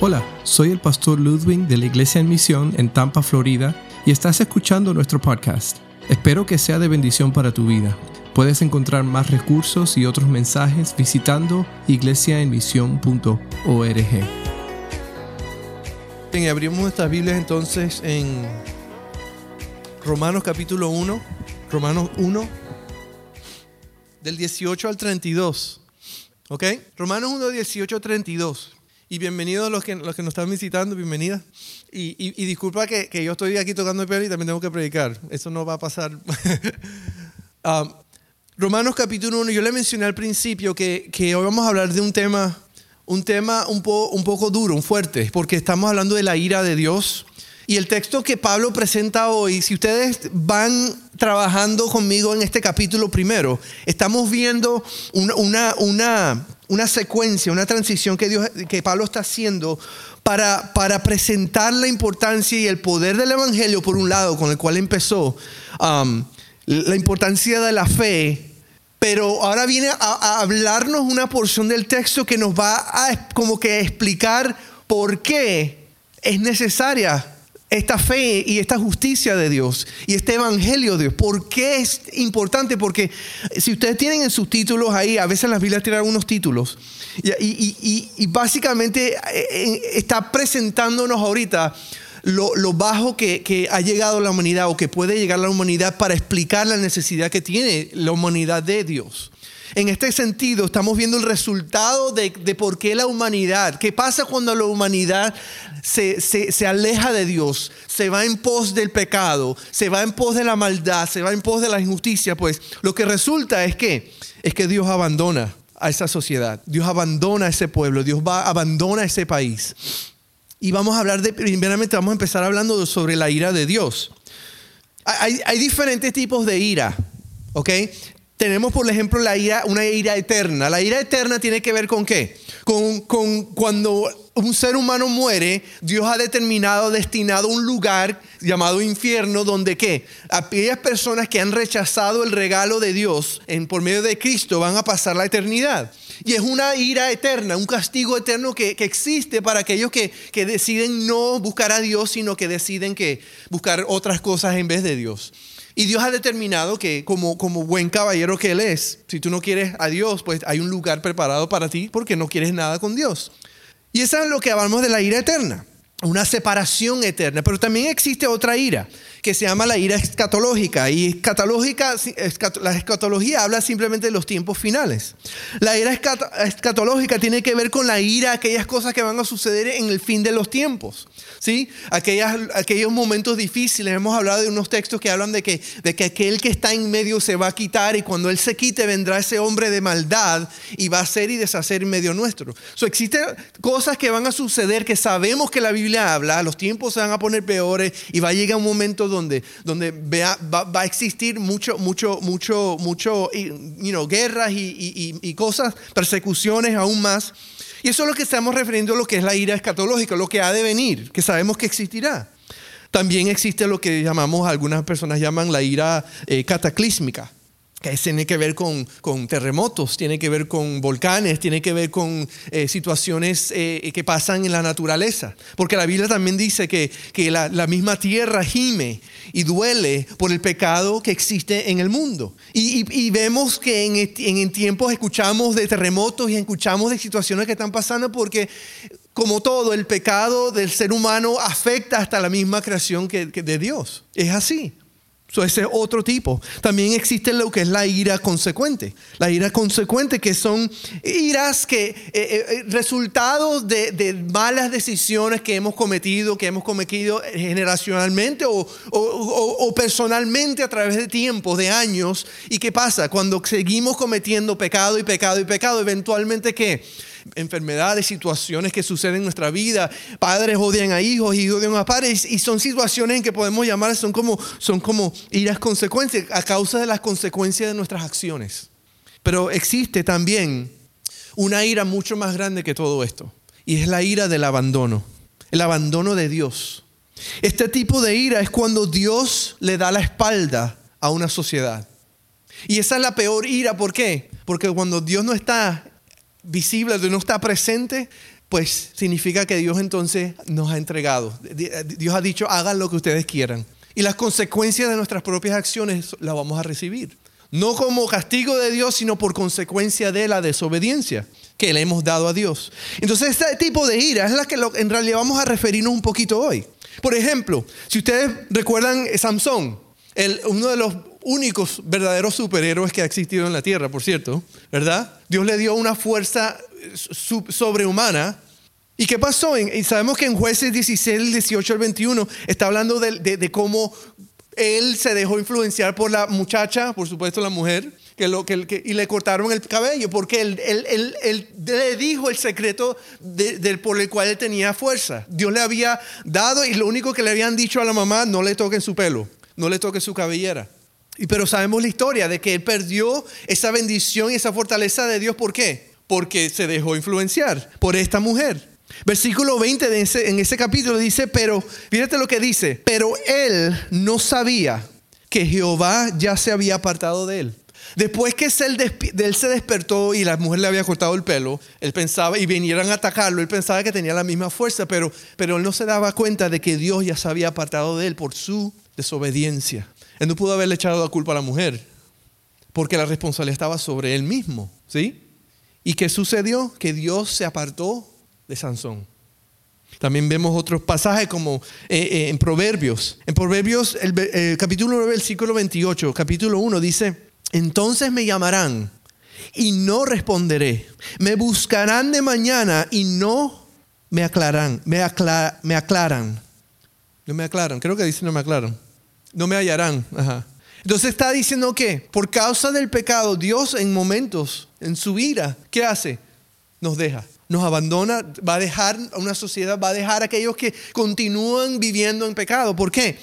Hola, soy el pastor Ludwig de la Iglesia en Misión en Tampa, Florida, y estás escuchando nuestro podcast. Espero que sea de bendición para tu vida. Puedes encontrar más recursos y otros mensajes visitando iglesiaenmisión.org. Bien, abrimos nuestras Biblias entonces en Romanos capítulo 1, Romanos 1, del 18 al 32. ¿Ok? Romanos 1, 18 al 32. Y bienvenidos los que, los que nos están visitando, bienvenida. Y, y, disculpa que, que, yo estoy aquí tocando el piano y también tengo que predicar. Eso no va a pasar. um, Romanos capítulo 1, yo le mencioné al principio que, que, hoy vamos a hablar de un tema, un tema un, po, un poco duro, un fuerte, porque estamos hablando de la ira de Dios. Y el texto que Pablo presenta hoy, si ustedes van trabajando conmigo en este capítulo primero, estamos viendo una, una, una secuencia, una transición que, Dios, que Pablo está haciendo para, para, presentar la importancia y el poder del Evangelio, por un lado, con el cual empezó, um, la importancia de la fe, pero ahora viene a, a, hablarnos una porción del texto que nos va a como que explicar por qué es necesaria esta fe y esta justicia de Dios y este evangelio de Dios. ¿Por qué es importante? Porque si ustedes tienen en sus títulos ahí, a veces las Biblias tienen algunos títulos, y, básicamente eh, eh, está presentándonos ahorita lo, bajo que, que, ha llegado la humanidad o que puede llegar la humanidad para explicar la necesidad que tiene la humanidad de Dios. En este sentido, estamos viendo el resultado de, por qué la humanidad, qué pasa cuando la humanidad se, se, aleja de Dios, se va en pos del pecado, se va en pos de la maldad, se va en pos de la injusticia, pues lo que resulta es que, es que Dios abandona a esa sociedad, Dios abandona a ese pueblo, Dios va, abandona a ese país. Y vamos a hablar de, primeramente vamos a empezar hablando sobre la ira de Dios. Hay, hay diferentes tipos de ira, ¿ok? Tenemos, por ejemplo, la ira, una ira eterna. La ira eterna tiene que ver con qué? Con, con cuando un ser humano muere, Dios ha determinado, destinado un lugar llamado infierno, donde qué? Aquellas personas que han rechazado el regalo de Dios por medio de Cristo van a pasar la eternidad. Y es una ira eterna, un castigo eterno que, que existe para aquellos que, que, deciden no buscar a Dios, sino que deciden que buscar otras cosas en vez de Dios. Y Dios ha determinado que como, como buen caballero que Él es, si tú no quieres a Dios, pues hay un lugar preparado para ti porque no quieres nada con Dios. Y eso es lo que hablamos de la ira eterna, una separación eterna. Pero también existe otra ira que se llama la ira escatológica. Y escatológica, la escatología habla simplemente de los tiempos finales. La ira escatológica tiene que ver con la ira, aquellas cosas que van a suceder en el fin de los tiempos. ¿sí? Aquellas, aquellos momentos difíciles. Hemos hablado de unos textos que hablan de que, de que aquel que está en medio se va a quitar y cuando él se quite vendrá ese hombre de maldad y va a hacer y deshacer en medio nuestro. So, existen cosas que van a suceder que sabemos que la Biblia habla, los tiempos se van a poner peores y va a llegar un momento donde, donde va, va, a existir mucho, mucho, mucho, mucho, you know, guerras y, y, y, cosas, persecuciones aún más. Y eso es lo que estamos refiriendo a lo que es la ira escatológica, lo que ha de venir, que sabemos que existirá. También existe lo que llamamos, algunas personas llaman la ira eh, cataclísmica que tiene que ver con, con, terremotos, tiene que ver con volcanes, tiene que ver con eh, situaciones eh, que pasan en la naturaleza. Porque la Biblia también dice que, que la, la, misma tierra gime y duele por el pecado que existe en el mundo. Y, y, vemos que en, en, tiempos escuchamos de terremotos y escuchamos de situaciones que están pasando porque, como todo, el pecado del ser humano afecta hasta la misma creación que, que de Dios. Es así. So, ese otro tipo. También existe lo que es la ira consecuente. La ira consecuente que son iras que, eh, eh, eh, resultados de, malas decisiones que hemos cometido, que hemos cometido generacionalmente o, o, o, personalmente a través de tiempo, de años. ¿Y qué pasa? Cuando seguimos cometiendo pecado y pecado y pecado, eventualmente ¿qué? Enfermedades, situaciones que suceden en nuestra vida. Padres odian a hijos, hijos odian a padres. Y son situaciones en que podemos llamar, son como, son como iras consecuencias a causa de las consecuencias de nuestras acciones. Pero existe también una ira mucho más grande que todo esto. Y es la ira del abandono. El abandono de Dios. Este tipo de ira es cuando Dios le da la espalda a una sociedad. Y esa es la peor ira. ¿Por qué? Porque cuando Dios no está visible, Dios no está presente, pues significa que Dios entonces nos ha entregado. Dios ha dicho, hagan lo que ustedes quieran. Y las consecuencias de nuestras propias acciones las vamos a recibir. No como castigo de Dios, sino por consecuencia de la desobediencia que le hemos dado a Dios. Entonces, este tipo de ira es la que en realidad vamos a referirnos un poquito hoy. Por ejemplo, si ustedes recuerdan Samson, uno de los únicos verdaderos superhéroes que ha existido en la tierra, por cierto, ¿verdad? Dios le dio una fuerza sobrehumana. ¿Y qué pasó? Y sabemos que en jueces 16, 18 al 21 está hablando de, cómo él se dejó influenciar por la muchacha, por supuesto la mujer, que lo, que, y le cortaron el cabello, porque él, él, le dijo el secreto por el cual él tenía fuerza. Dios le había dado y lo único que le habían dicho a la mamá, no le toquen su pelo, no le toquen su cabellera. Y pero sabemos la historia de que él perdió esa bendición y esa fortaleza de Dios. ¿Por qué? Porque se dejó influenciar por esta mujer. Versículo 20 de ese, en ese capítulo dice, pero, fíjate lo que dice, pero él no sabía que Jehová ya se había apartado de él. Después que él, se despertó y la mujer le había cortado el pelo, él pensaba, y vinieran a atacarlo, él pensaba que tenía la misma fuerza, pero, pero él no se daba cuenta de que Dios ya se había apartado de él por su desobediencia. Él no pudo haberle echado la culpa a la mujer, porque la responsabilidad estaba sobre él mismo, ¿sí? ¿Y qué sucedió? Que Dios se apartó de Sansón. También vemos otros pasajes como eh, eh, en Proverbios. En Proverbios, el, el capítulo 9, versículo 28, capítulo 1 dice, entonces me llamarán y no responderé. Me buscarán de mañana y no me aclaran, me, me aclaran. No me aclaran, creo que dice no me aclaran no me hallarán. Entonces está diciendo que por causa del pecado, Dios en momentos, en su ira, ¿qué hace? Nos deja, nos abandona, va a dejar a una sociedad, va a dejar a aquellos que continúan viviendo en pecado. ¿Por qué?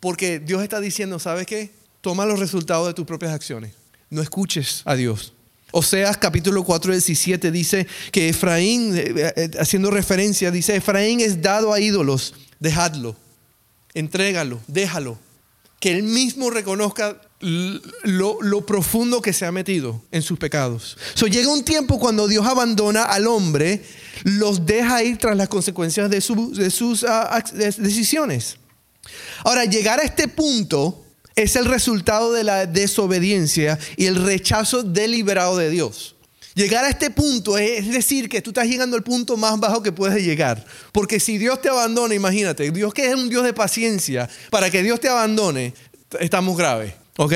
Porque Dios está diciendo, ¿sabes qué? Toma los resultados de tus propias acciones. No escuches a Dios. Oseas capítulo 4, 17 dice que Efraín, eh, eh, haciendo referencia, dice, Efraín es dado a ídolos, dejadlo, entrégalo, déjalo que él mismo reconozca lo, profundo que se ha metido en sus pecados. So, llega un tiempo cuando Dios abandona al hombre, los deja ir tras las consecuencias de, sus ah, decisiones. Ahora, llegar a este punto es el resultado de la desobediencia y el rechazo deliberado de Dios. Llegar a este punto es decir que tú estás llegando al punto más bajo que puedes llegar. Porque si Dios te abandona, imagínate, Dios que es un Dios de paciencia, para que Dios te abandone, estamos graves. ¿Ok?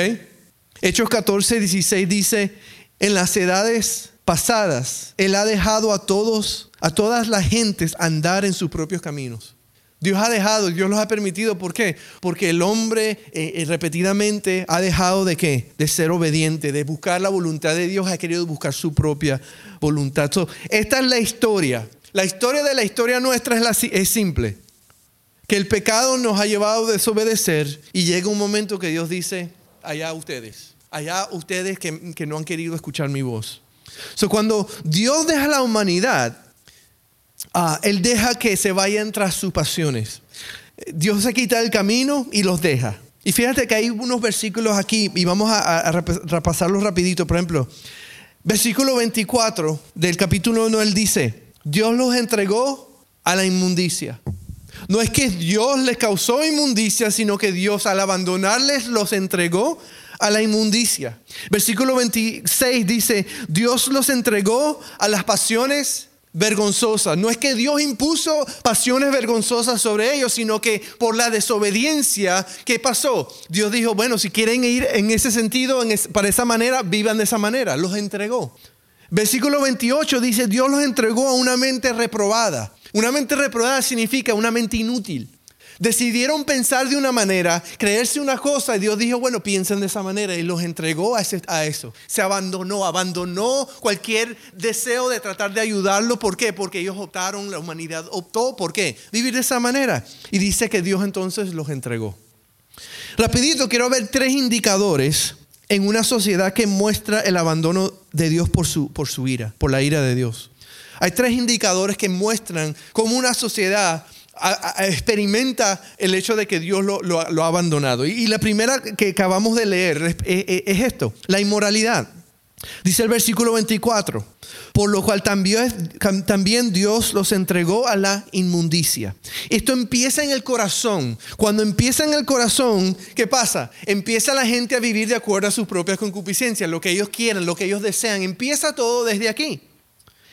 Hechos 14, 16 dice, en las edades pasadas, Él ha dejado a todos, a todas las gentes andar en sus propios caminos. Dios ha dejado, Dios los ha permitido. ¿Por qué? Porque el hombre eh, eh, repetidamente ha dejado de qué? De ser obediente, de buscar la voluntad de Dios, ha querido buscar su propia voluntad. esta es la historia. La historia de la historia nuestra es, es simple. Que el pecado nos ha llevado a desobedecer y llega un momento que Dios dice, allá ustedes, allá ustedes que, que no han querido escuchar mi voz. So, cuando Dios deja la humanidad, Ah, él deja que se vayan tras sus pasiones. Dios se quita el camino y los deja. Y fíjate que hay unos versículos aquí y vamos a, repasarlos rapidito. Por ejemplo, versículo 24 del capítulo 1, él dice, Dios los entregó a la inmundicia. No es que Dios les causó inmundicia, sino que Dios al abandonarles los entregó a la inmundicia. Versículo 26 dice, Dios los entregó a las pasiones vergonzosa. No es que Dios impuso pasiones vergonzosas sobre ellos, sino que por la desobediencia, ¿qué pasó? Dios dijo, bueno, si quieren ir en ese sentido, para esa manera, vivan de esa manera. Los entregó. Versículo 28 dice, Dios los entregó a una mente reprobada. Una mente reprobada significa una mente inútil. Decidieron pensar de una manera, creerse una cosa y Dios dijo, bueno, piensen de esa manera y los entregó a, eso. Se abandonó, abandonó cualquier deseo de tratar de ayudarlo. ¿Por qué? Porque ellos optaron, la humanidad optó, ¿por qué? Vivir de esa manera. Y dice que Dios entonces los entregó. Rapidito, quiero ver tres indicadores en una sociedad que muestra el abandono de Dios por su, por su ira, por la ira de Dios. Hay tres indicadores que muestran cómo una sociedad experimenta el hecho de que Dios lo, ha abandonado. Y, la primera que acabamos de leer es, esto, la inmoralidad. Dice el versículo 24, por lo cual también, también, Dios los entregó a la inmundicia. Esto empieza en el corazón. Cuando empieza en el corazón, ¿qué pasa? Empieza la gente a vivir de acuerdo a sus propias concupiscencias, lo que ellos quieren, lo que ellos desean. Empieza todo desde aquí.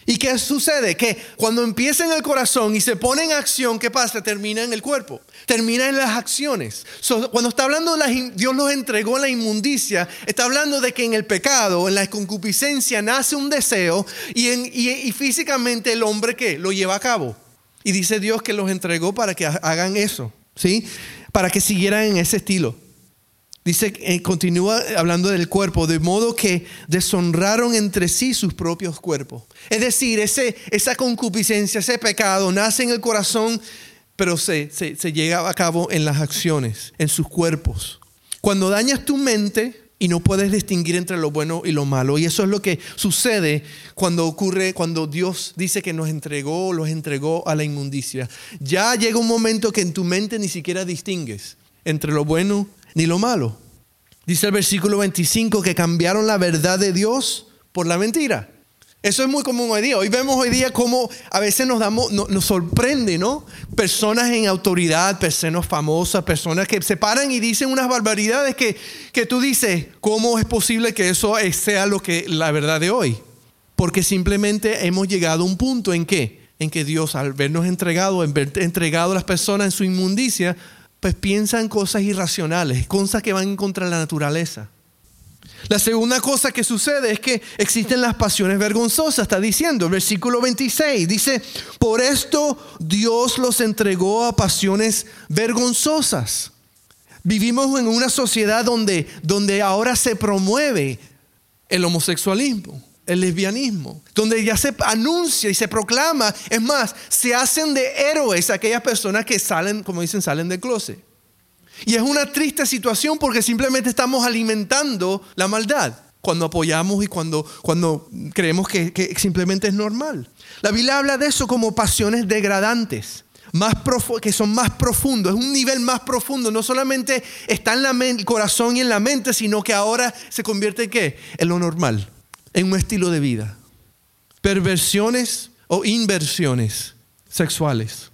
¿Y qué sucede? Que cuando empieza en el corazón y se pone en acción, ¿qué pasa? Termina en el cuerpo, termina en las acciones. cuando está hablando de Dios los entregó la inmundicia, está hablando de que en el pecado, en la concupiscencia, nace un deseo y, y físicamente el hombre que lo lleva a cabo. Y dice Dios que los entregó para que hagan eso, ¿sí? Para que siguieran en ese estilo. Dice, eh, continúa hablando del cuerpo, de modo que deshonraron entre sí sus propios cuerpos. Es decir, ese, esa concupiscencia, ese pecado nace en el corazón, pero se, se, llega a cabo en las acciones, en sus cuerpos. Cuando dañas tu mente, y no puedes distinguir entre lo bueno y lo malo. Y eso es lo que sucede cuando ocurre, cuando Dios dice que nos entregó, los entregó a la inmundicia. Ya llega un momento que en tu mente ni siquiera distingues entre lo bueno ni lo malo. Dice el versículo 25 que cambiaron la verdad de Dios por la mentira. Eso es muy común hoy día. Hoy vemos hoy día cómo a veces nos, damos, nos sorprende, ¿no? Personas en autoridad, personas famosas, personas que se paran y dicen unas barbaridades que, que tú dices, ¿cómo es posible que eso sea lo que la verdad de hoy? Porque simplemente hemos llegado a un punto en que, en que Dios, al vernos entregado, entregado a las personas en su inmundicia, pues piensan cosas irracionales, cosas que van en contra la naturaleza. La segunda cosa que sucede es que existen las pasiones vergonzosas, está diciendo, versículo 26, dice, por esto Dios los entregó a pasiones vergonzosas. Vivimos en una sociedad donde, donde ahora se promueve el homosexualismo el lesbianismo, donde ya se anuncia y se proclama, es más, se hacen de héroes aquellas personas que salen, como dicen, salen del closet. Y es una triste situación porque simplemente estamos alimentando la maldad cuando apoyamos y cuando, cuando creemos que, simplemente es normal. La Biblia habla de eso como pasiones degradantes. Más que son más profundos, es un nivel más profundo, no solamente está en el corazón y en la mente, sino que ahora se convierte en qué? En lo normal en un estilo de vida. Perversiones o inversiones sexuales.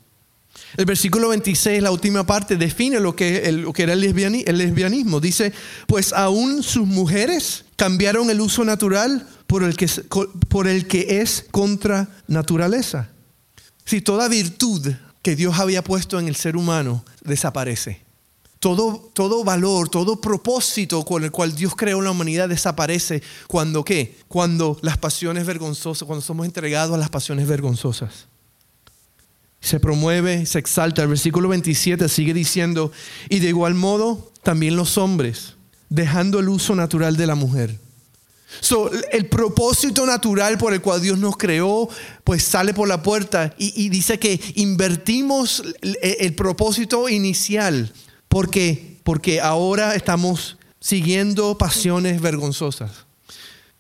El versículo 26, la última parte, define lo que, que era el lesbianismo. Dice, pues aún sus mujeres cambiaron el uso natural el por el que es contra naturaleza. Si toda virtud que Dios había puesto en el ser humano desaparece todo, valor, todo propósito con el cual Dios creó la humanidad desaparece cuando qué? Cuando las pasiones vergonzosas, cuando somos entregados a las pasiones vergonzosas. Se promueve, se exalta. El versículo 27 sigue diciendo, y de igual modo también los hombres, dejando el uso natural de la mujer. el propósito natural por el cual Dios nos creó, pues sale por la puerta y, dice que invertimos el propósito inicial porque, porque ahora estamos siguiendo pasiones vergonzosas.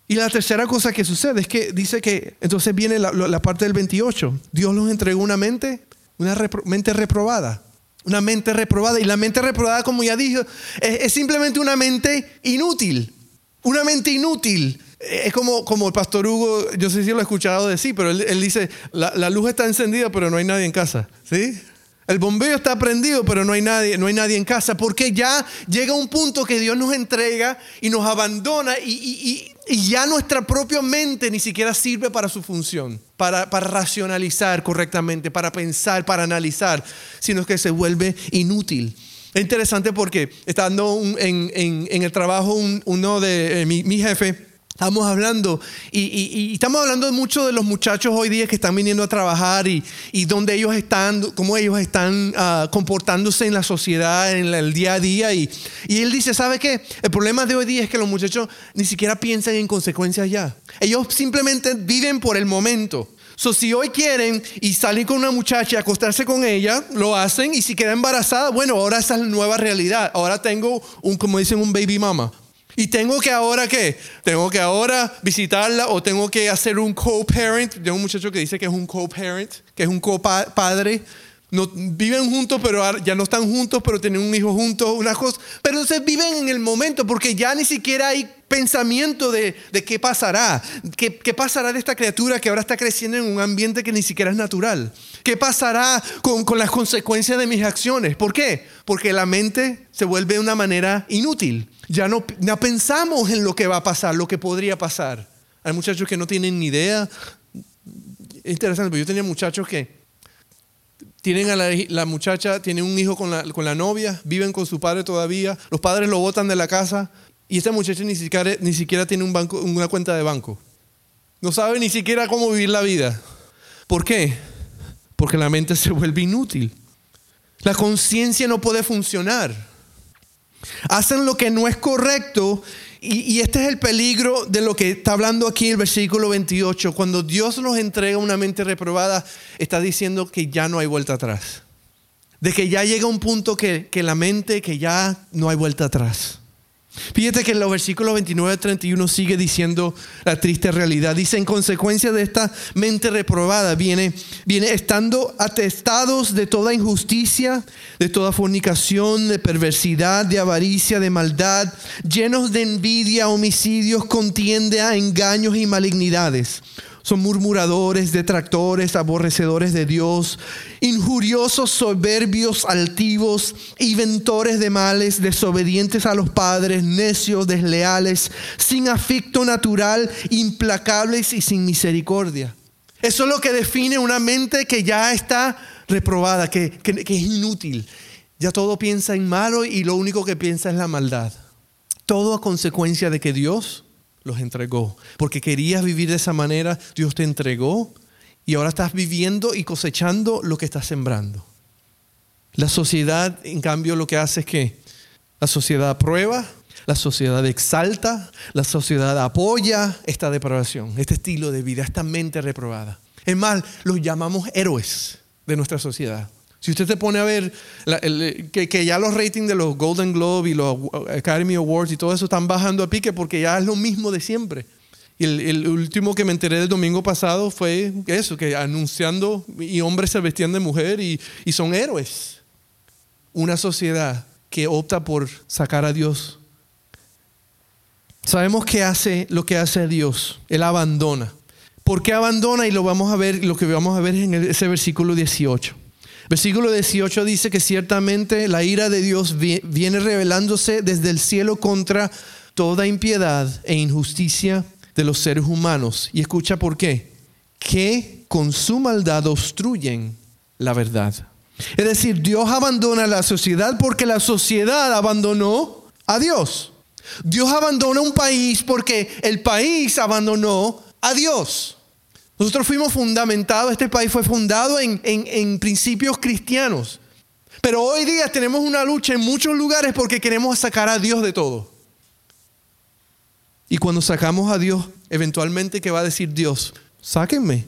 Y la tercera cosa que sucede es que dice que, entonces viene la, parte del 28, Dios nos entregó una mente, una mente reprobada. Una mente reprobada. Y la mente reprobada, como ya dije, es, simplemente una mente inútil. Una mente inútil. Es como, como el pastor Hugo, yo sé si lo he escuchado decir, pero él, dice, la, la, luz está encendida, pero no hay nadie en casa. ¿Sí? El bombeo está prendido, pero no hay nadie, no hay nadie en casa, porque ya llega un punto que Dios nos entrega y nos abandona y, ya nuestra propia mente ni siquiera sirve para su función, para, racionalizar correctamente, para pensar, para analizar, sino que se vuelve inútil. Es interesante porque estando en, el trabajo uno de eh, mi jefe, Estamos hablando, y, estamos hablando mucho de los muchachos hoy día que están viniendo a trabajar y, y dónde ellos están, cómo ellos están ah, comportándose en la sociedad, en el día a día. Y, y él dice, ¿sabe qué? El problema de hoy día es que los muchachos ni siquiera piensan en consecuencias ya. Ellos simplemente viven por el momento. So, si hoy quieren y salir con una muchacha y acostarse con ella, lo hacen. Y si queda embarazada, bueno, ahora esa es la nueva realidad. Ahora tengo un, como dicen, un baby mama. Y tengo que ahora qué? Tengo que ahora visitarla o tengo que hacer un co-parent. Tengo un muchacho que dice que es un co-parent, que es un co-padre. No, viven juntos, pero ya no están juntos, pero tienen un hijo juntos, una cosa. Pero entonces viven en el momento porque ya ni siquiera hay pensamiento de, qué pasará. ¿Qué, pasará de esta criatura que ahora está creciendo en un ambiente que ni siquiera es natural? ¿Qué pasará con, con las consecuencias de mis acciones? ¿Por qué? Porque la mente se vuelve de una manera inútil. Ya no, no pensamos en lo que va a pasar, lo que podría pasar. Hay muchachos que no tienen ni idea. Es interesante, porque yo tenía muchachos que tienen a la, muchacha, tienen un hijo con la, con la, novia, viven con su padre todavía, los padres lo botan de la casa y esta muchacha ni siquiera, ni siquiera tiene un banco, una cuenta de banco. No sabe ni siquiera cómo vivir la vida. ¿Por qué? Porque la mente se vuelve inútil. La conciencia no puede funcionar. Hacen lo que no es correcto y, este es el peligro de lo que está hablando aquí el versículo 28. Cuando Dios nos entrega una mente reprobada, está diciendo que ya no hay vuelta atrás. De que ya llega un punto que, que la mente, que ya no hay vuelta atrás. Fíjate que en los versículos 29 al 31 sigue diciendo la triste realidad. Dice, en consecuencia de esta mente reprobada, viene, viene estando atestados de toda injusticia, de toda fornicación, de perversidad, de avaricia, de maldad, llenos de envidia, homicidios, contienda, engaños y malignidades son murmuradores, detractores, aborrecedores de Dios, injuriosos, soberbios, altivos, inventores de males, desobedientes a los padres, necios, desleales, sin afecto natural, implacables y sin misericordia. Eso es lo que define una mente que ya está reprobada, que, que es inútil. Ya todo piensa en malo y lo único que piensa es la maldad. Todo a consecuencia de que Dios los entregó. Porque querías vivir de esa manera, Dios te entregó y ahora estás viviendo y cosechando lo que estás sembrando. La sociedad, en cambio, lo que hace es que la sociedad aprueba, la sociedad exalta, la sociedad apoya esta depravación, este estilo de vida, esta mente reprobada. Es más, los llamamos héroes de nuestra sociedad. Si usted se pone a ver que, ya los ratings de los Golden Globe y los Academy Awards y todo eso están bajando a pique porque ya es lo mismo de siempre. Y el, último que me enteré del domingo pasado fue eso, que anunciando y hombres se vestían de mujer y, y son héroes. Una sociedad que opta por sacar a Dios. Sabemos que hace lo que hace Dios. Él abandona. ¿Por qué abandona? Y lo vamos a ver, lo que vamos a ver en ese versículo 18. Versículo 18 dice que ciertamente la ira de Dios viene revelándose desde el cielo contra toda impiedad e injusticia de los seres humanos. Y escucha por qué. Que con su maldad obstruyen la verdad. Es decir, Dios abandona la sociedad porque la sociedad abandonó a Dios. Dios abandona un país porque el país abandonó a Dios. Nosotros fuimos fundamentados, este país fue fundado en, principios cristianos. Pero hoy día tenemos una lucha en muchos lugares porque queremos sacar a Dios de todo. Y cuando sacamos a Dios, eventualmente, ¿qué va a decir Dios? Sáquenme.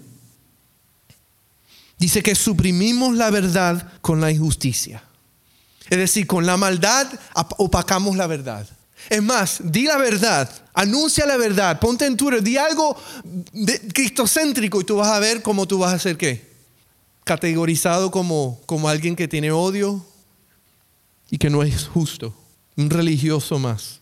Dice que suprimimos la verdad con la injusticia. Es decir, con la maldad opacamos la verdad. Es más, di la verdad, anuncia la verdad, ponte en Twitter, di algo cristocéntrico y tú vas a ver cómo tú vas a ser qué. Categorizado como, como alguien que tiene odio y que no es justo, un religioso más.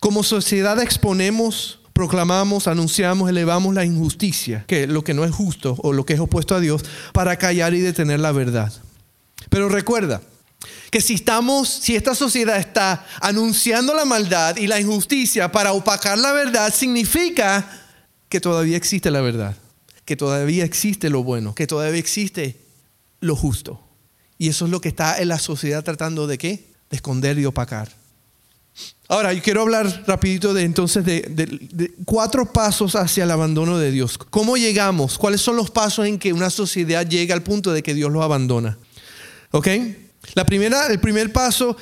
Como sociedad exponemos, proclamamos, anunciamos, elevamos la injusticia, que lo que no es justo o lo que es opuesto a Dios, para callar y detener la verdad. Pero recuerda, que si estamos, si esta sociedad está anunciando la maldad y la injusticia para opacar la verdad, significa que todavía existe la verdad, que todavía existe lo bueno, que todavía existe lo justo. Y eso es lo que está en la sociedad tratando de qué? De esconder y opacar. Ahora, yo quiero hablar rapidito de entonces de, cuatro pasos hacia el abandono de Dios. ¿Cómo llegamos? ¿Cuáles son los pasos en que una sociedad llega al punto de que Dios los abandona? ¿Ok? La primera, el primer paso,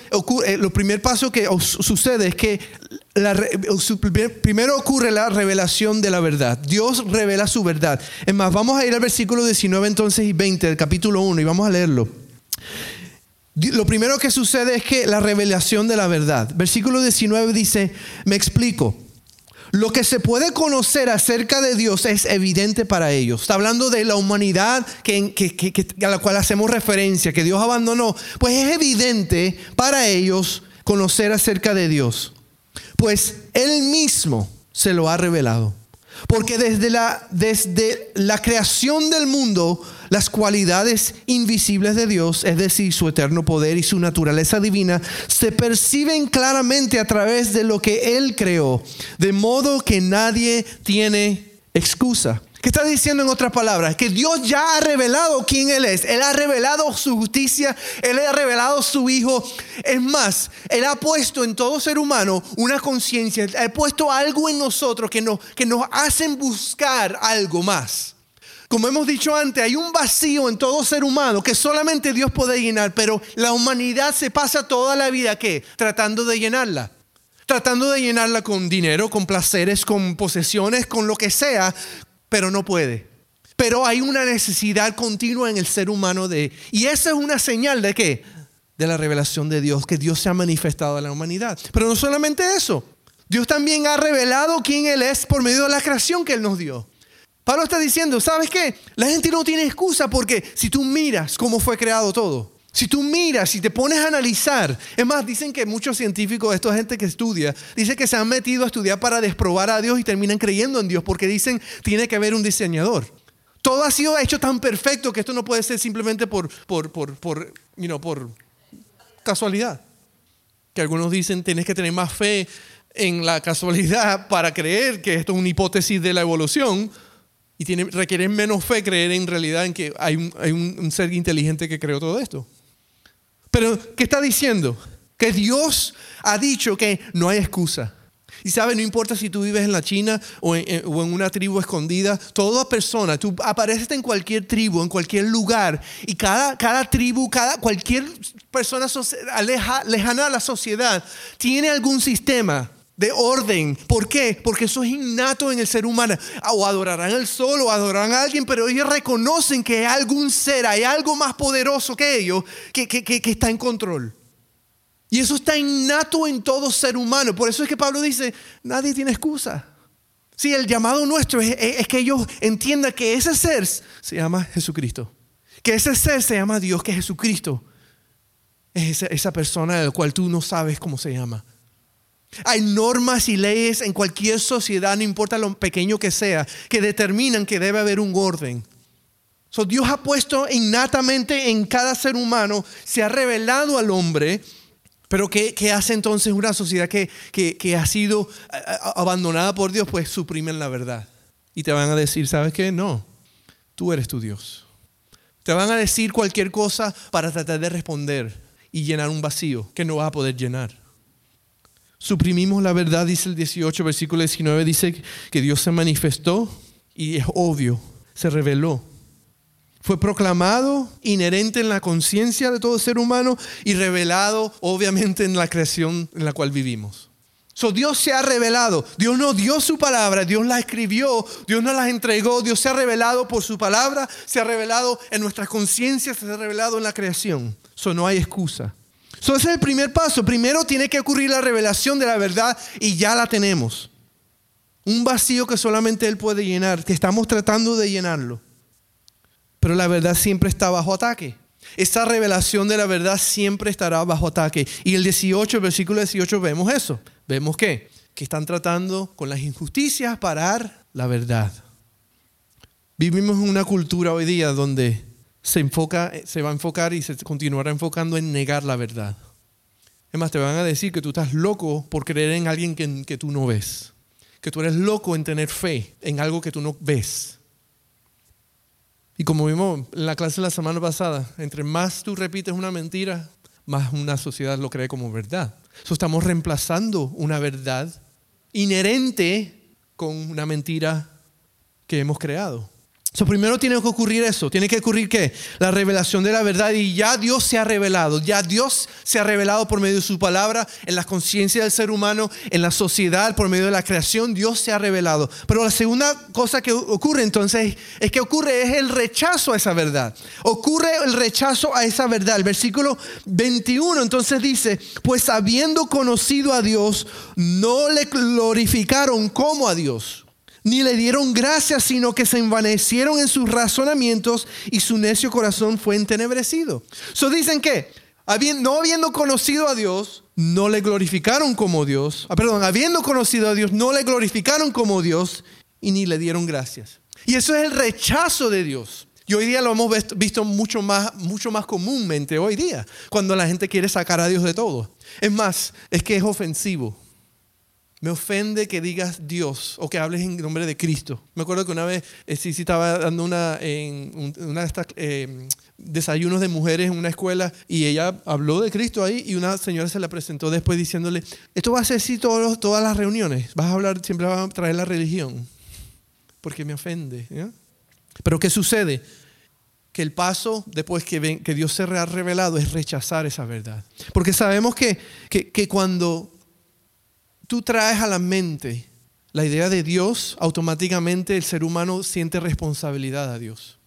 eh, lo primer paso que sucede es que primero ocurre la revelación de la verdad. Dios revela su verdad. Es más, vamos a ir al versículo 19 entonces y 20 del capítulo 1 y vamos a leerlo. Lo primero que sucede es que la revelación de la verdad. Versículo 19 dice, me explico. Lo que se puede conocer acerca de Dios es evidente para ellos. Está hablando de la humanidad a la cual hacemos referencia, que Dios abandonó. Pues es evidente para ellos conocer acerca de Dios. Pues Él mismo se lo ha revelado. Porque desde la, desde la creación del mundo, las cualidades invisibles de Dios, es decir, su eterno poder y su naturaleza divina, se perciben claramente a través de lo que Él creó, de modo que nadie tiene excusa. ¿Qué está diciendo en otras palabras? Que Dios ya ha revelado quién Él es. Él ha revelado su justicia. Él ha revelado su Hijo. Es más, Él ha puesto en todo ser humano una conciencia. Ha puesto algo en nosotros que nos, que nos hacen buscar algo más. Como hemos dicho antes, hay un vacío en todo ser humano que solamente Dios puede llenar, pero la humanidad se pasa toda la vida ¿qué? Tratando de llenarla. Tratando de llenarla con dinero, con placeres, con posesiones, con lo que sea, pero no puede. Pero hay una necesidad continua en el ser humano de... Y esa es una señal de qué? De la revelación de Dios, que Dios se ha manifestado a la humanidad. Pero no solamente eso. Dios también ha revelado quién Él es por medio de la creación que Él nos dio. Pablo está diciendo, ¿sabes qué? La gente no tiene excusa porque si tú miras cómo fue creado todo, si tú miras, y te pones a analizar, es más, dicen que muchos científicos, esta gente que estudia, dicen que se han metido a estudiar para desprobar a Dios y terminan creyendo en Dios porque dicen tiene que haber un diseñador. Todo ha sido hecho tan perfecto que esto no puede ser simplemente por, por, por, por, por casualidad. Que algunos dicen tienes que tener más fe en la casualidad para creer que esto es una hipótesis de la evolución y tiene, requiere menos fe creer en realidad en que hay un, hay un ser inteligente que creó todo esto. Pero, ¿qué está diciendo? Que Dios ha dicho que no hay excusa. Y sabe, no importa si tú vives en la China o en, una tribu escondida, toda persona, tú apareces en cualquier tribu, en cualquier lugar, y cada, cada tribu, cada, cualquier persona lejana a la sociedad, tiene algún sistema de orden. ¿Por qué? Porque eso es innato en el ser humano. O adorarán al sol o adorarán a alguien, pero ellos reconocen que hay algún ser, hay algo más poderoso que ellos que, que, está en control. Y eso está innato en todo ser humano. Por eso es que Pablo dice, nadie tiene excusa. Sí, el llamado nuestro es, que ellos entiendan que ese ser se llama Jesucristo. Que ese ser se llama Dios, que Jesucristo es esa, esa persona de la cual tú no sabes cómo se llama. Hay normas y leyes en cualquier sociedad, no importa lo pequeño que sea, que determinan que debe haber un orden. So, Dios ha puesto innatamente en cada ser humano, se ha revelado al hombre, pero ¿qué, hace entonces una sociedad que, que, ha sido abandonada por Dios? Pues suprimen la verdad. Y te van a decir, ¿sabes qué? No, tú eres tu Dios. Te van a decir cualquier cosa para tratar de responder y llenar un vacío que no vas a poder llenar suprimimos la verdad, dice el 18, versículo 19, dice que Dios se manifestó y es obvio, se reveló. Fue proclamado inherente en la conciencia de todo ser humano y revelado obviamente en la creación en la cual vivimos. So, Dios se ha revelado, Dios nos dio su palabra, Dios la escribió, Dios nos la entregó, Dios se ha revelado por su palabra, se ha revelado en nuestras conciencias, se ha revelado en la creación. So, no hay excusa. Eso ese es el primer paso. Primero tiene que ocurrir la revelación de la verdad y ya la tenemos. Un vacío que solamente Él puede llenar, que estamos tratando de llenarlo. Pero la verdad siempre está bajo ataque. Esa revelación de la verdad siempre estará bajo ataque. Y el 18, el versículo 18, vemos eso. Vemos que, que están tratando con las injusticias parar la verdad. Vivimos en una cultura hoy día donde se, enfoca, se va a enfocar y se continuará enfocando en negar la verdad. Es más, te van a decir que tú estás loco por creer en alguien que, que tú no ves. Que tú eres loco en tener fe en algo que tú no ves. Y como vimos en la clase la semana pasada, entre más tú repites una mentira, más una sociedad lo cree como verdad. Eso estamos reemplazando una verdad inherente con una mentira que hemos creado. So, primero tiene que ocurrir eso. Tiene que ocurrir qué? La revelación de la verdad. Y ya Dios se ha revelado. Ya Dios se ha revelado por medio de su palabra, en la conciencia del ser humano, en la sociedad, por medio de la creación. Dios se ha revelado. Pero la segunda cosa que ocurre entonces es que ocurre es el rechazo a esa verdad. Ocurre el rechazo a esa verdad. El versículo 21 entonces dice, pues habiendo conocido a Dios, no le glorificaron como a Dios ni le dieron gracias, sino que se envanecieron en sus razonamientos y su necio corazón fue entenebrecido. So dicen que, no habiendo conocido a Dios, no le glorificaron como Dios. Ah, perdón, habiendo conocido a Dios, no le glorificaron como Dios y ni le dieron gracias. Y eso es el rechazo de Dios. Y hoy día lo hemos visto mucho más, mucho más comúnmente hoy día, cuando la gente quiere sacar a Dios de todo. Es más, es que es ofensivo. Me ofende que digas Dios o que hables en nombre de Cristo. Me acuerdo que una vez eh, sí, sí estaba dando una, una de estas eh, desayunos de mujeres en una escuela y ella habló de Cristo ahí y una señora se la presentó después diciéndole, esto va a ser así todas las reuniones, vas a hablar, siempre vas a traer la religión, porque me ofende. Pero ¿qué sucede? Que el paso después que, ven, que Dios se ha revelado es rechazar esa verdad. Porque sabemos que, que, que cuando tú traes a la mente la idea de Dios, automáticamente el ser humano siente responsabilidad a Dios.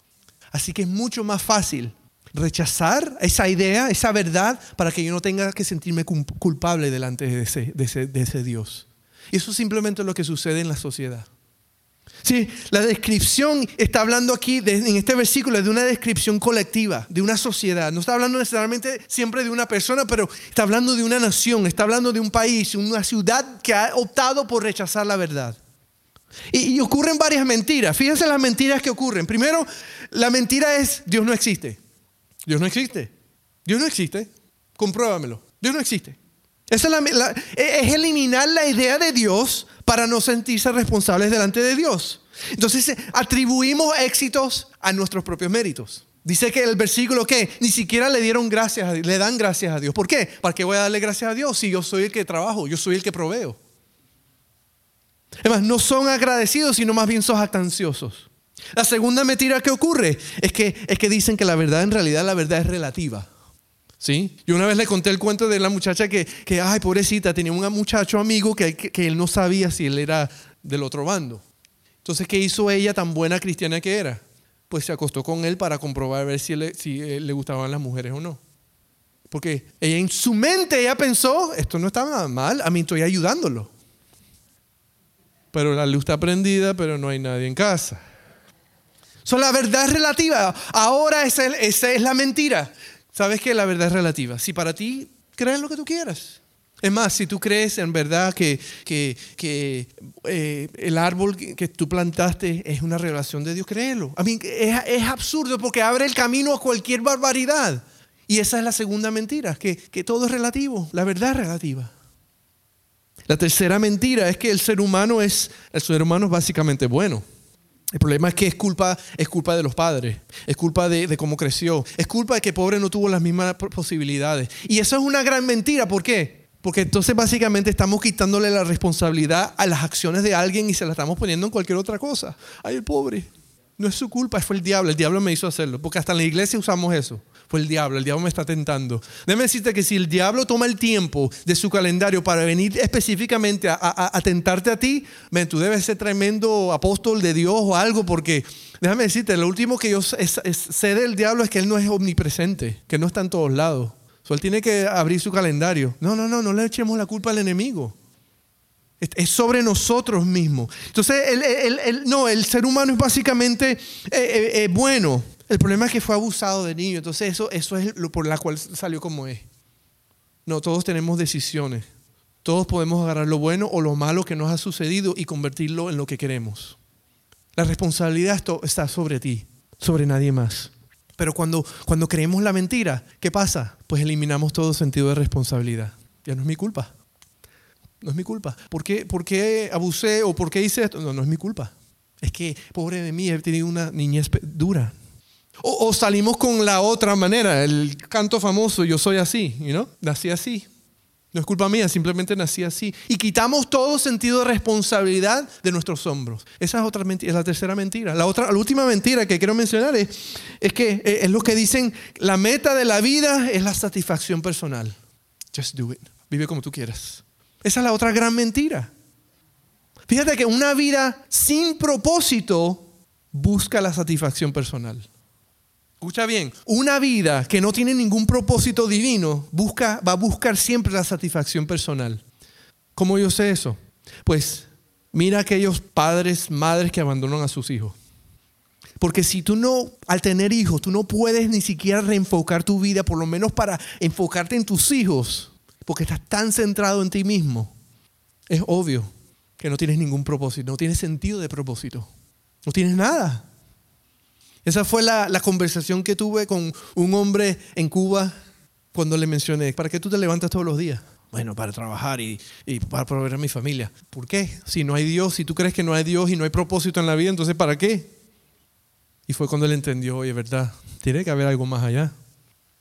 Así que es mucho más fácil rechazar esa idea, esa verdad, para que yo no tenga que sentirme culpable delante de ese, Dios. Y eso simplemente es lo que sucede en la sociedad. Sí, la descripción está hablando aquí en este versículo de una descripción colectiva, de una sociedad. No está hablando necesariamente siempre de una persona, pero está hablando de una nación, está hablando de un país, una ciudad que ha optado por rechazar la verdad. Y, ocurren varias mentiras. Fíjense las mentiras que ocurren. Primero, la mentira es Dios no existe. Dios no existe. Dios no existe. Compruébamelo. Dios no existe. Esa es eliminar la idea de Dios para no sentirse responsables delante de Dios. Entonces atribuimos éxitos a nuestros propios méritos. Dice que el versículo que ni siquiera le dieron gracias, le dan gracias a Dios. ¿Por qué? ¿Para qué voy a darle gracias a Dios si yo soy el que trabajo, yo soy el que proveo? Además, no son agradecidos, sino más bien son jactanciosos. La segunda mentira que ocurre es que, es que dicen que la verdad en realidad la verdad es relativa. ¿Sí? Yo una vez le conté el cuento de la muchacha que, que ay, pobrecita, tenía un muchacho amigo que, él no sabía si él era del otro bando. Entonces, ¿qué hizo ella tan buena cristiana que era? Pues se acostó con él para comprobar a ver si, le, si le gustaban las mujeres o no. Porque ella en su mente ella pensó, esto no está nada mal, a mí estoy ayudándolo. Pero la luz está prendida, pero no hay nadie en casa. So, la verdad es relativa. Ahora esa es la mentira. Sabes que la verdad es relativa. Si para ti crees lo que tú quieras. Es más, si tú crees en verdad que, que, eh, el árbol que tú plantaste es una revelación de Dios, créelo. A mí es, es, absurdo porque abre el camino a cualquier barbaridad. Y esa es la segunda mentira, que, que todo es relativo, la verdad es relativa. La tercera mentira es que el ser humano es, el ser humano es básicamente bueno. El problema es que es culpa, es culpa de los padres, es culpa de, cómo creció, es culpa de que pobre no tuvo las mismas posibilidades. Y eso es una gran mentira, ¿por qué? Porque entonces básicamente estamos quitándole la responsabilidad a las acciones de alguien y se la estamos poniendo en cualquier otra cosa. Ay, el pobre. No es su culpa, fue el diablo. El diablo me hizo hacerlo. Porque hasta en la iglesia usamos eso. Fue el diablo, el diablo me está tentando. Déjame decirte que si el diablo toma el tiempo de su calendario para venir específicamente a, tentarte a ti, tú debes ser tremendo apóstol de Dios o algo, porque déjame decirte, lo último que yo sé del diablo es que él no es omnipresente, que no está en todos lados. él tiene que abrir su calendario. No, no, no, no le echemos la culpa al enemigo. Es sobre nosotros mismos. Entonces, no, el ser humano es básicamente eh, eh, eh, bueno. El problema es que fue abusado de niño. Entonces, eso, es lo por la cual salió como es. No, todos tenemos decisiones. Todos podemos agarrar lo bueno o lo malo que nos ha sucedido y convertirlo en lo que queremos. La responsabilidad está sobre ti, sobre nadie más. Pero cuando, cuando creemos la mentira, ¿qué pasa? Pues eliminamos todo sentido de responsabilidad. Ya no es mi culpa. No es mi culpa. ¿Por qué, abusé o por qué hice esto? No, no es mi culpa. Es que, pobre de mí, he tenido una niñez dura. O, salimos con la otra manera, el canto famoso, yo soy así, you know? nací así. No es culpa mía, simplemente nací así. Y quitamos todo sentido de responsabilidad de nuestros hombros. Esa es otra mentira, es la tercera mentira. La, otra, la última mentira que quiero mencionar es, es que eh, es lo que dicen, la meta de la vida es la satisfacción personal. Just do it. Vive como tú quieras. Esa es la otra gran mentira. Fíjate que una vida sin propósito busca la satisfacción personal. Escucha bien, una vida que no tiene ningún propósito divino busca, va a buscar siempre la satisfacción personal. ¿Cómo yo sé eso? Pues mira aquellos padres, madres que abandonan a sus hijos. Porque si tú no, al tener hijos, tú no puedes ni siquiera reenfocar tu vida, por lo menos para enfocarte en tus hijos, porque estás tan centrado en ti mismo, es obvio que no tienes ningún propósito, no tienes sentido de propósito, no tienes nada. Esa fue la, conversación que tuve con un hombre en Cuba cuando le mencioné, ¿para qué tú te levantas todos los días? Bueno, para trabajar y, para proveer a mi familia. ¿Por qué? Si no hay Dios, si tú crees que no hay Dios y no hay propósito en la vida, entonces ¿para qué? Y fue cuando él entendió, oye, ¿verdad? Tiene que haber algo más allá.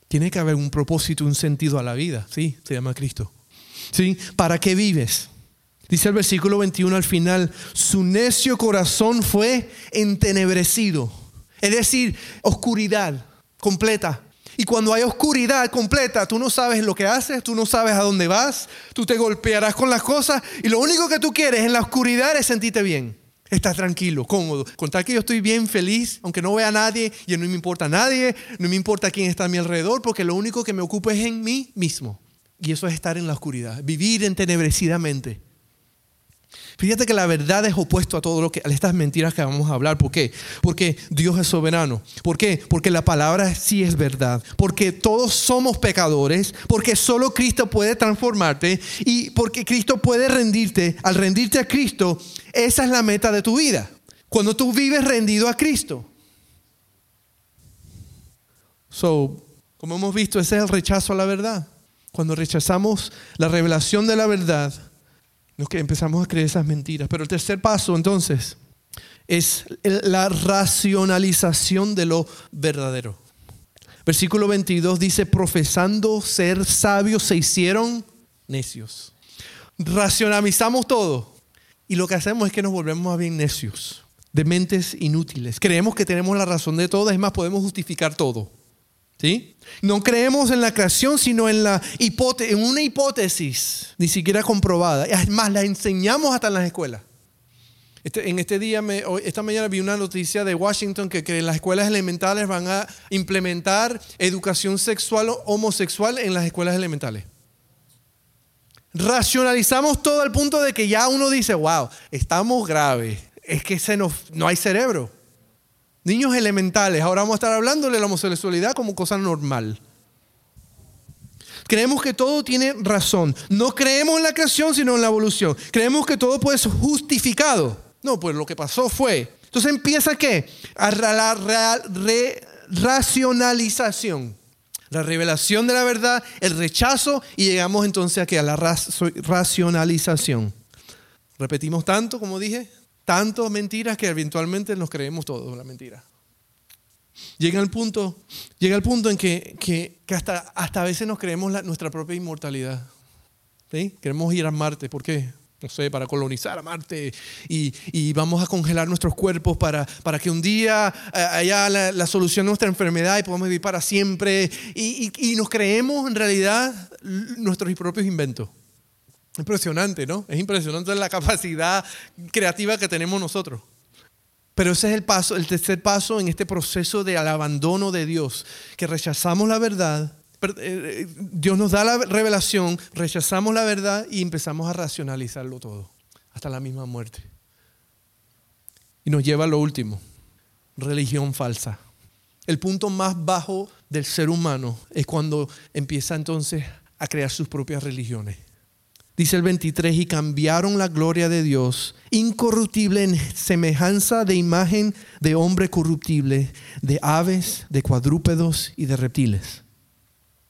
Tiene que haber un propósito, un sentido a la vida. Sí, se llama Cristo. ¿Sí? ¿Para qué vives? Dice el versículo 21 al final, su necio corazón fue entenebrecido. Es decir, oscuridad completa. Y cuando hay oscuridad completa, tú no sabes lo que haces, tú no sabes a dónde vas, tú te golpearás con las cosas y lo único que tú quieres en la oscuridad es sentirte bien. Estás tranquilo, cómodo. Contar que yo estoy bien feliz, aunque no vea a nadie y no me importa a nadie, no me importa quién está a mi alrededor, porque lo único que me ocupa es en mí mismo. Y eso es estar en la oscuridad, vivir entenebrecidamente. Fíjate que la verdad es opuesto a todo lo que a estas mentiras que vamos a hablar. ¿Por qué? Porque Dios es soberano. ¿Por qué? Porque la palabra sí es verdad. Porque todos somos pecadores. Porque solo Cristo puede transformarte y porque Cristo puede rendirte. Al rendirte a Cristo, esa es la meta de tu vida. Cuando tú vives rendido a Cristo. So, como hemos visto, ese es el rechazo a la verdad. Cuando rechazamos la revelación de la verdad, nos empezamos a creer esas mentiras. Pero el tercer paso entonces es la racionalización de lo verdadero. Versículo 22 dice, profesando ser sabios se hicieron necios. Racionalizamos todo y lo que hacemos es que nos volvemos a bien necios, de mentes inútiles. Creemos que tenemos la razón de todo, es más, podemos justificar todo. ¿Sí? No creemos en la creación, sino en, la en una hipótesis, ni siquiera comprobada. Es más, la enseñamos hasta en las escuelas. Este, en este día, esta mañana vi una noticia de Washington que, que las escuelas elementales van a implementar educación sexual o homosexual en las escuelas elementales. Racionalizamos todo al punto de que ya uno dice, wow, estamos graves. Es que se nos, no hay cerebro. Niños elementales, ahora vamos a estar hablando de la homosexualidad como cosa normal. Creemos que todo tiene razón. No creemos en la creación, sino en la evolución. Creemos que todo puede ser justificado. No, pues lo que pasó fue. Entonces empieza qué? A la racionalización. La revelación de la verdad, el rechazo y llegamos entonces a, a la racionalización. Repetimos tanto, como dije, tantas mentiras que eventualmente nos creemos todos la mentira. Llega el punto, llega el punto en que, que, hasta, hasta a veces nos creemos nuestra propia inmortalidad. ¿Sí? Queremos ir a Marte. ¿Por qué? No sé, para colonizar a Marte y, y vamos a congelar nuestros cuerpos para, para que un día eh, haya la, solución a nuestra enfermedad y podamos vivir para siempre. Y, y nos creemos en realidad nuestros propios inventos. Impresionante, ¿no? Es impresionante la capacidad creativa que tenemos nosotros. Pero ese es el paso, el tercer paso en este proceso de abandono de Dios, que rechazamos la verdad, eh, eh, Dios nos da la revelación, rechazamos la verdad y empezamos a racionalizarlo todo, hasta la misma muerte. Y nos lleva a lo último, religión falsa. El punto más bajo del ser humano es cuando empieza entonces a crear sus propias religiones. Dice el 23, y cambiaron la gloria de Dios, incorruptible en semejanza de imagen de hombre corruptible, de aves, de cuadrúpedos y de reptiles.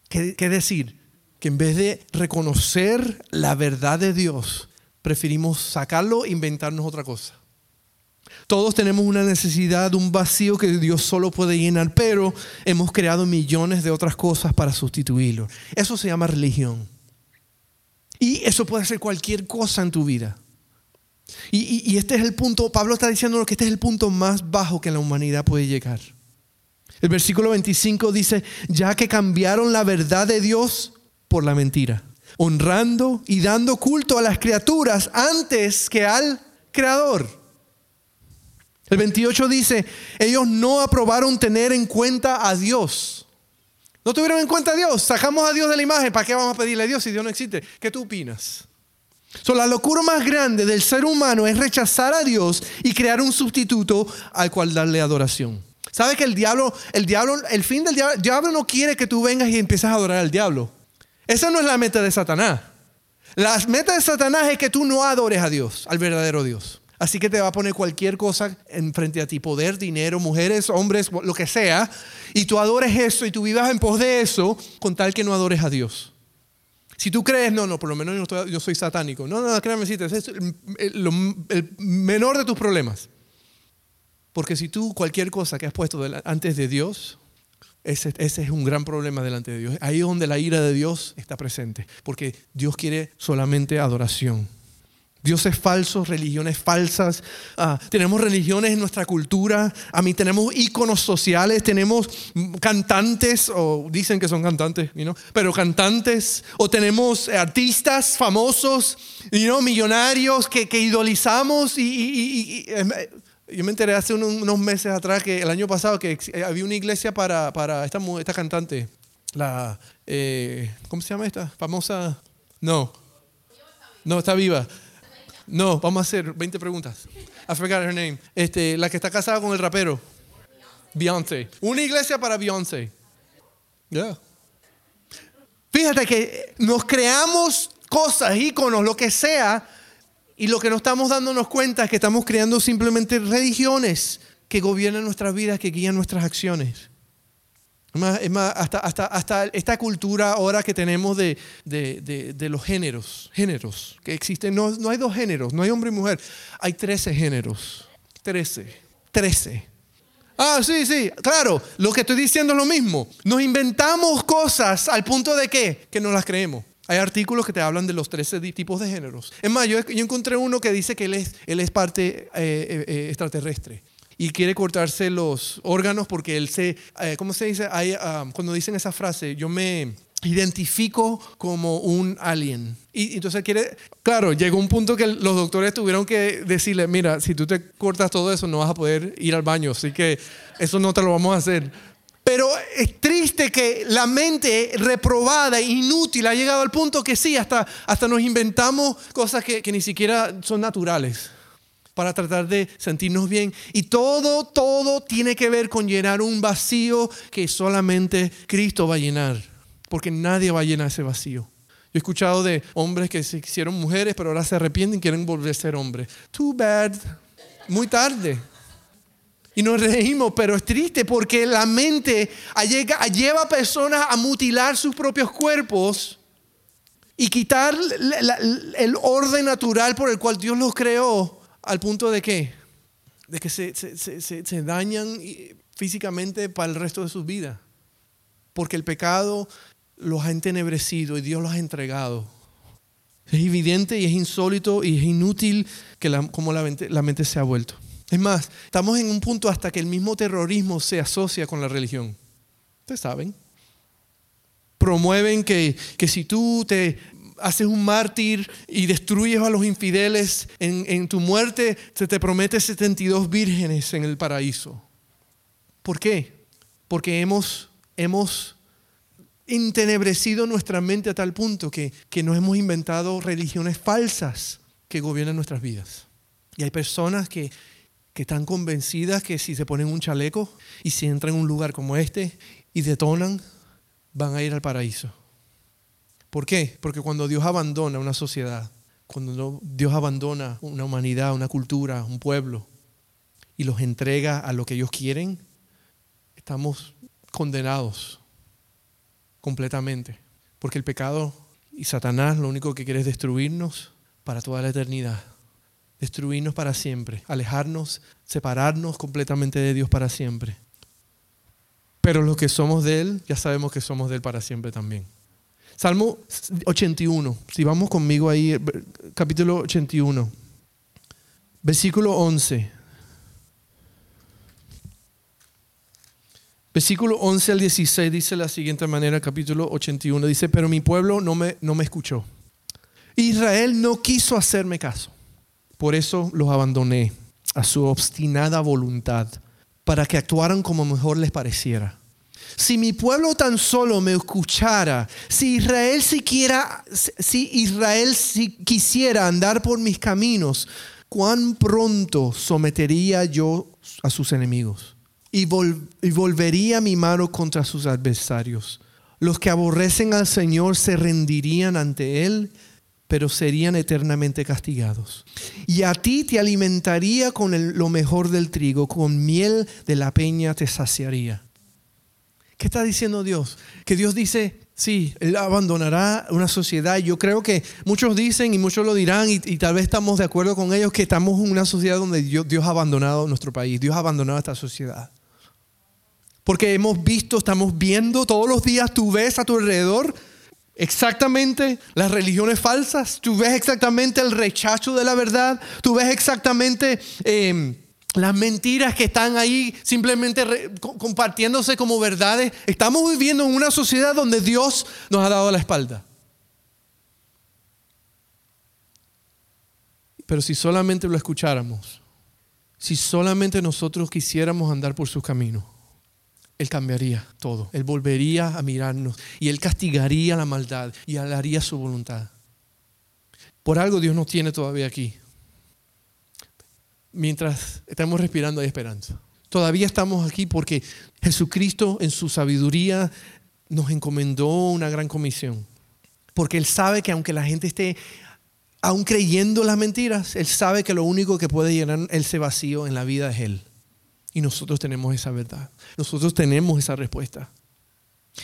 ¿Qué, qué decir? Que en vez de reconocer la verdad de Dios, preferimos sacarlo e inventarnos otra cosa. Todos tenemos una necesidad, un vacío que Dios solo puede llenar, pero hemos creado millones de otras cosas para sustituirlo. Eso se llama religión. Y eso puede ser cualquier cosa en tu vida. Y, este es el punto, Pablo está diciendo que este es el punto más bajo que la humanidad puede llegar. El versículo 25 dice, ya que cambiaron la verdad de Dios por la mentira, honrando y dando culto a las criaturas antes que al Creador. El 28 dice, ellos no aprobaron tener en cuenta a Dios. No tuvieron en cuenta a Dios. Sacamos a Dios de la imagen. ¿Para qué vamos a pedirle a Dios si Dios no existe? ¿Qué tú opinas? la locura más grande del ser humano es rechazar a Dios y crear un sustituto al cual darle adoración. ¿Sabes que el diablo, el diablo, el fin del diablo, el diablo no quiere que tú vengas y empieces a adorar al diablo? Esa no es la meta de Satanás. La meta de Satanás es que tú no adores a Dios, al verdadero Dios. Así que te va a poner cualquier cosa enfrente a ti, poder, dinero, mujeres, hombres, lo que sea, y tú adores eso y tú vivas en pos de eso con tal que no adores a Dios. Si tú crees, no, no, por lo menos yo, soy satánico. No, no, créame, si es el, el, menor de tus problemas. Porque si tú cualquier cosa que has puesto antes de Dios, ese, ese, es un gran problema delante de Dios. Ahí es donde la ira de Dios está presente. Porque Dios quiere solamente adoración dioses falsos, religiones falsas. Ah, tenemos religiones en nuestra cultura. A mí tenemos íconos sociales, tenemos cantantes, o dicen que son cantantes, pero cantantes. O tenemos artistas famosos, millonarios que, idolizamos. Y, em, yo me enteré hace unos, meses atrás, que el año pasado, que había una iglesia para, para esta, esta cantante. La, eh, ¿Cómo se llama esta? Famosa. No. No, está viva. No, vamos a hacer 20 preguntas. I forgot her name. Este, la que está casada con el rapero. Beyoncé. Una iglesia para Beyoncé. Yeah. Fíjate que nos creamos cosas, íconos, lo que sea, y lo que no estamos dándonos cuenta es que estamos creando simplemente religiones que gobiernan nuestras vidas, que guían nuestras acciones. Es más, hasta, hasta, hasta, esta cultura ahora que tenemos de, de, de, los géneros, géneros que existen, no, no, hay dos géneros, no hay hombre y mujer, hay trece géneros, trece, trece. Ah, sí, sí, claro, lo que estoy diciendo es lo mismo. Nos inventamos cosas al punto de que, que no las creemos. Hay artículos que te hablan de los 13 tipos de géneros. Es más, yo, encontré uno que dice que él es, él es parte eh, eh, eh, extraterrestre y quiere cortarse los órganos porque él se, eh, ¿cómo se dice? Ah, cuando dicen esa frase, yo me identifico como un alien. Y entonces quiere, claro, llegó un punto que los doctores tuvieron que decirle, mira, si tú te cortas todo eso no vas a poder ir al baño, así que eso no te lo vamos a hacer. Pero es triste que la mente reprobada, inútil, ha llegado al punto que sí, hasta, hasta nos inventamos cosas que, que ni siquiera son naturales para tratar de sentirnos bien. Y todo, todo tiene que ver con llenar un vacío que solamente Cristo va a llenar, porque nadie va a llenar ese vacío. Yo he escuchado de hombres que se hicieron mujeres, pero ahora se arrepienten y quieren volver a ser hombres. Too bad. Muy tarde. Y nos reímos, pero es triste porque la mente lleva a personas a mutilar sus propios cuerpos y quitar el orden natural por el cual Dios los creó al punto de que, de que se, se, dañan físicamente para el resto de sus vidas. Porque el pecado los ha entenebrecido y Dios los ha entregado. Es evidente y es insólito y es inútil que la, como la mente, la mente se ha vuelto. Es más, estamos en un punto hasta que el mismo terrorismo se asocia con la religión. Ustedes saben. Promueven que, que si tú te haces un mártir y destruyes a los infideles, en, tu muerte se te promete 72 vírgenes en el paraíso. ¿Por qué? Porque hemos, hemos entenebrecido nuestra mente a tal punto que, que nos hemos inventado religiones falsas que gobiernan nuestras vidas. Y hay personas que, que están convencidas que si se ponen un chaleco y si entran en un lugar como este y detonan, van a ir al paraíso. ¿Por qué? Porque cuando Dios abandona una sociedad, cuando Dios abandona una humanidad, una cultura, un pueblo, y los entrega a lo que ellos quieren, estamos condenados completamente. Porque el pecado y Satanás lo único que quiere es destruirnos para toda la eternidad. Destruirnos para siempre, alejarnos, separarnos completamente de Dios para siempre. Pero los que somos de Él, ya sabemos que somos de Él para siempre también. Salmo 81. Si vamos conmigo ahí, capítulo 81. Versículo 11. Versículo 11 al 16 dice la siguiente manera, capítulo 81. Dice, pero mi pueblo no me, no me escuchó. Israel no quiso hacerme caso. Por eso los abandoné a su obstinada voluntad, para que actuaran como mejor les pareciera. Si mi pueblo tan solo me escuchara, si Israel siquiera, si Israel si quisiera andar por mis caminos, cuán pronto sometería yo a sus enemigos y, volvería mi mano contra sus adversarios. Los que aborrecen al Señor se rendirían ante Él, pero serían eternamente castigados. Y a ti te alimentaría con lo mejor del trigo, con miel de la peña te saciaría. ¿Qué está diciendo Dios? Que Dios dice, Sí, Él abandonará una sociedad. Yo creo que muchos dicen y muchos lo dirán y, tal vez estamos de acuerdo con ellos que estamos en una sociedad donde Dios, ha abandonado nuestro país, Dios ha abandonado esta sociedad. Porque hemos visto, estamos viendo todos los días, tú ves a tu alrededor exactamente las religiones falsas, tú ves exactamente el rechazo de la verdad, tú ves exactamente... Eh, las mentiras que están ahí simplemente compartiéndose como verdades. Estamos viviendo en una sociedad donde Dios nos ha dado la espalda. Pero si solamente lo escucháramos, si solamente nosotros quisiéramos andar por sus caminos, Él cambiaría todo. Él volvería a mirarnos y Él castigaría la maldad y haría su voluntad. Por algo Dios nos tiene todavía aquí mientras estamos respirando hay esperanza. Todavía estamos aquí porque Jesucristo en su sabiduría nos encomendó una gran comisión. Porque Él sabe que aunque la gente esté aún creyendo las mentiras, Él sabe que lo único que puede llenar ese vacío en la vida es Él. Y nosotros tenemos esa verdad. Nosotros tenemos esa respuesta.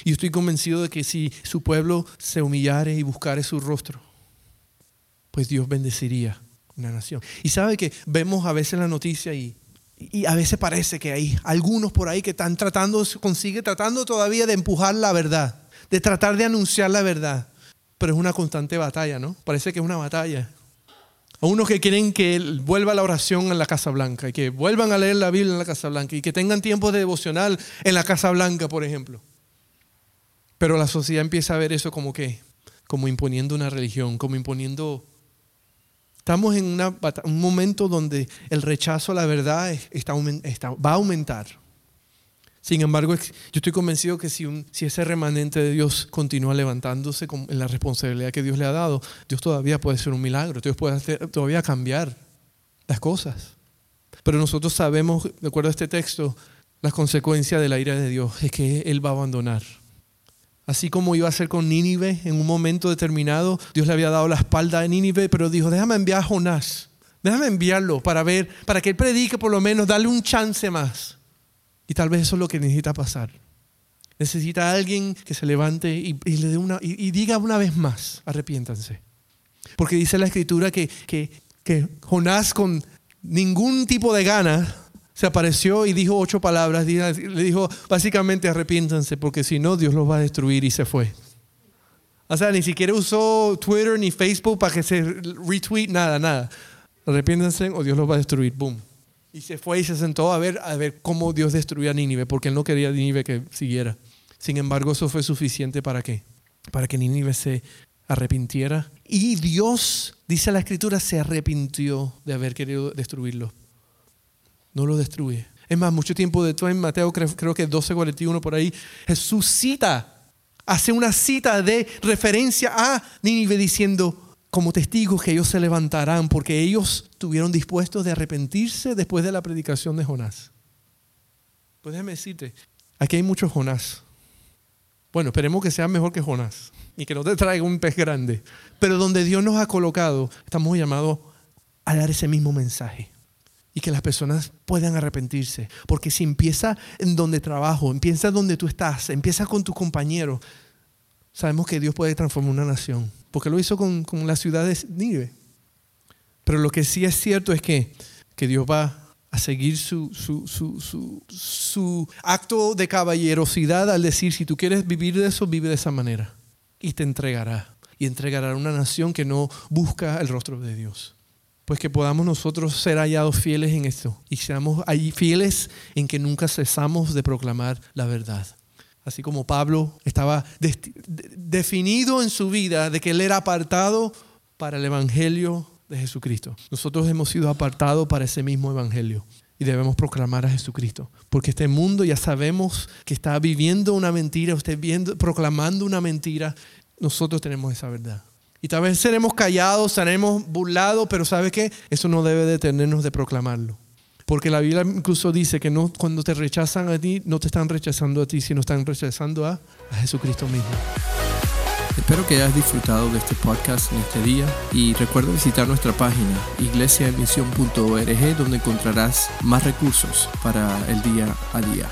Y estoy convencido de que si su pueblo se humillare y buscare su rostro, pues Dios bendeciría una nación. Y sabe que vemos a veces la noticia y, y a veces parece que hay algunos por ahí que están tratando, consigue tratando todavía de empujar la verdad, de tratar de anunciar la verdad. Pero es una constante batalla, ¿no? Parece que es una batalla. A unos que quieren que vuelva la oración en la Casa Blanca y que vuelvan a leer la Biblia en la Casa Blanca y que tengan tiempo de devocional en la Casa Blanca, por ejemplo. Pero la sociedad empieza a ver eso como que, como imponiendo una religión, como imponiendo Estamos en un momento donde el rechazo a la verdad está, va a aumentar. Sin embargo, yo estoy convencido que si, si ese remanente de Dios continúa levantándose en la responsabilidad que Dios le ha dado, Dios todavía puede ser un milagro, Dios puede todavía cambiar las cosas. Pero nosotros sabemos, de acuerdo a este texto, las consecuencias de la ira de Dios es que Él va a abandonar Así como iba a ser con Nínive en un momento determinado, Dios le había dado la espalda a Nínive, pero dijo, déjame enviar a Jonás, déjame enviarlo para ver, para que él predique por lo menos, darle un chance más. Y tal vez eso es lo que necesita pasar. Necesita alguien que se levante y, le dé una, y, diga una vez más, arrepiéntanse. Porque dice la escritura que, que, que Jonás con ningún tipo de gana se apareció y dijo ocho palabras. Le dijo, básicamente, arrepiéntanse, porque si no, Dios los va a destruir y se fue. O sea, ni siquiera usó Twitter ni Facebook para que se retweet, nada, nada. Arrepiéntanse o Dios los va a destruir. Boom. Y se fue y se sentó a ver, a ver cómo Dios destruía a Nínive, porque él no quería a Nínive que siguiera. Sin embargo, eso fue suficiente para qué? Para que Nínive se arrepintiera. Y Dios, dice la escritura, se arrepintió de haber querido destruirlo no lo destruye. Es más, mucho tiempo después en Mateo, creo, creo que 12:41 por ahí, Jesús cita, hace una cita de referencia a Nínive diciendo, como testigos que ellos se levantarán porque ellos estuvieron dispuestos de arrepentirse después de la predicación de Jonás. Pues déjame decirte, aquí hay muchos Jonás. Bueno, esperemos que sea mejor que Jonás y que no te traiga un pez grande. Pero donde Dios nos ha colocado, estamos llamados a dar ese mismo mensaje y que las personas puedan arrepentirse. Porque si empieza en donde trabajo, empieza donde tú estás, empieza con tus compañeros, sabemos que Dios puede transformar una nación. Porque lo hizo con, con la ciudad de. Pero lo que sí es cierto es que, que Dios va a seguir su, su, su, su, acto de caballerosidad al decir, si tú quieres vivir de eso, vive de esa manera. y te entregará. Y entregará a una nación que no busca el rostro de Dios. Pues que podamos nosotros ser hallados fieles en esto y seamos ahí fieles en que nunca cesamos de proclamar la verdad. Así como Pablo estaba definido en su vida de que él era apartado para el Evangelio de Jesucristo. Nosotros hemos sido apartados para ese mismo Evangelio y debemos proclamar a Jesucristo. Porque este mundo ya sabemos que está viviendo una mentira, usted viendo, proclamando una mentira. Nosotros tenemos esa verdad. Y tal vez seremos callados, seremos burlados, pero ¿sabe qué? Eso no debe detenernos de proclamarlo. Porque la Biblia incluso dice que no, cuando te rechazan a ti, no te están rechazando a ti, sino están rechazando a, a Jesucristo mismo. Espero que hayas disfrutado de este podcast en este día y recuerda visitar nuestra página iglesiaemisión.org donde encontrarás más recursos para el día a día.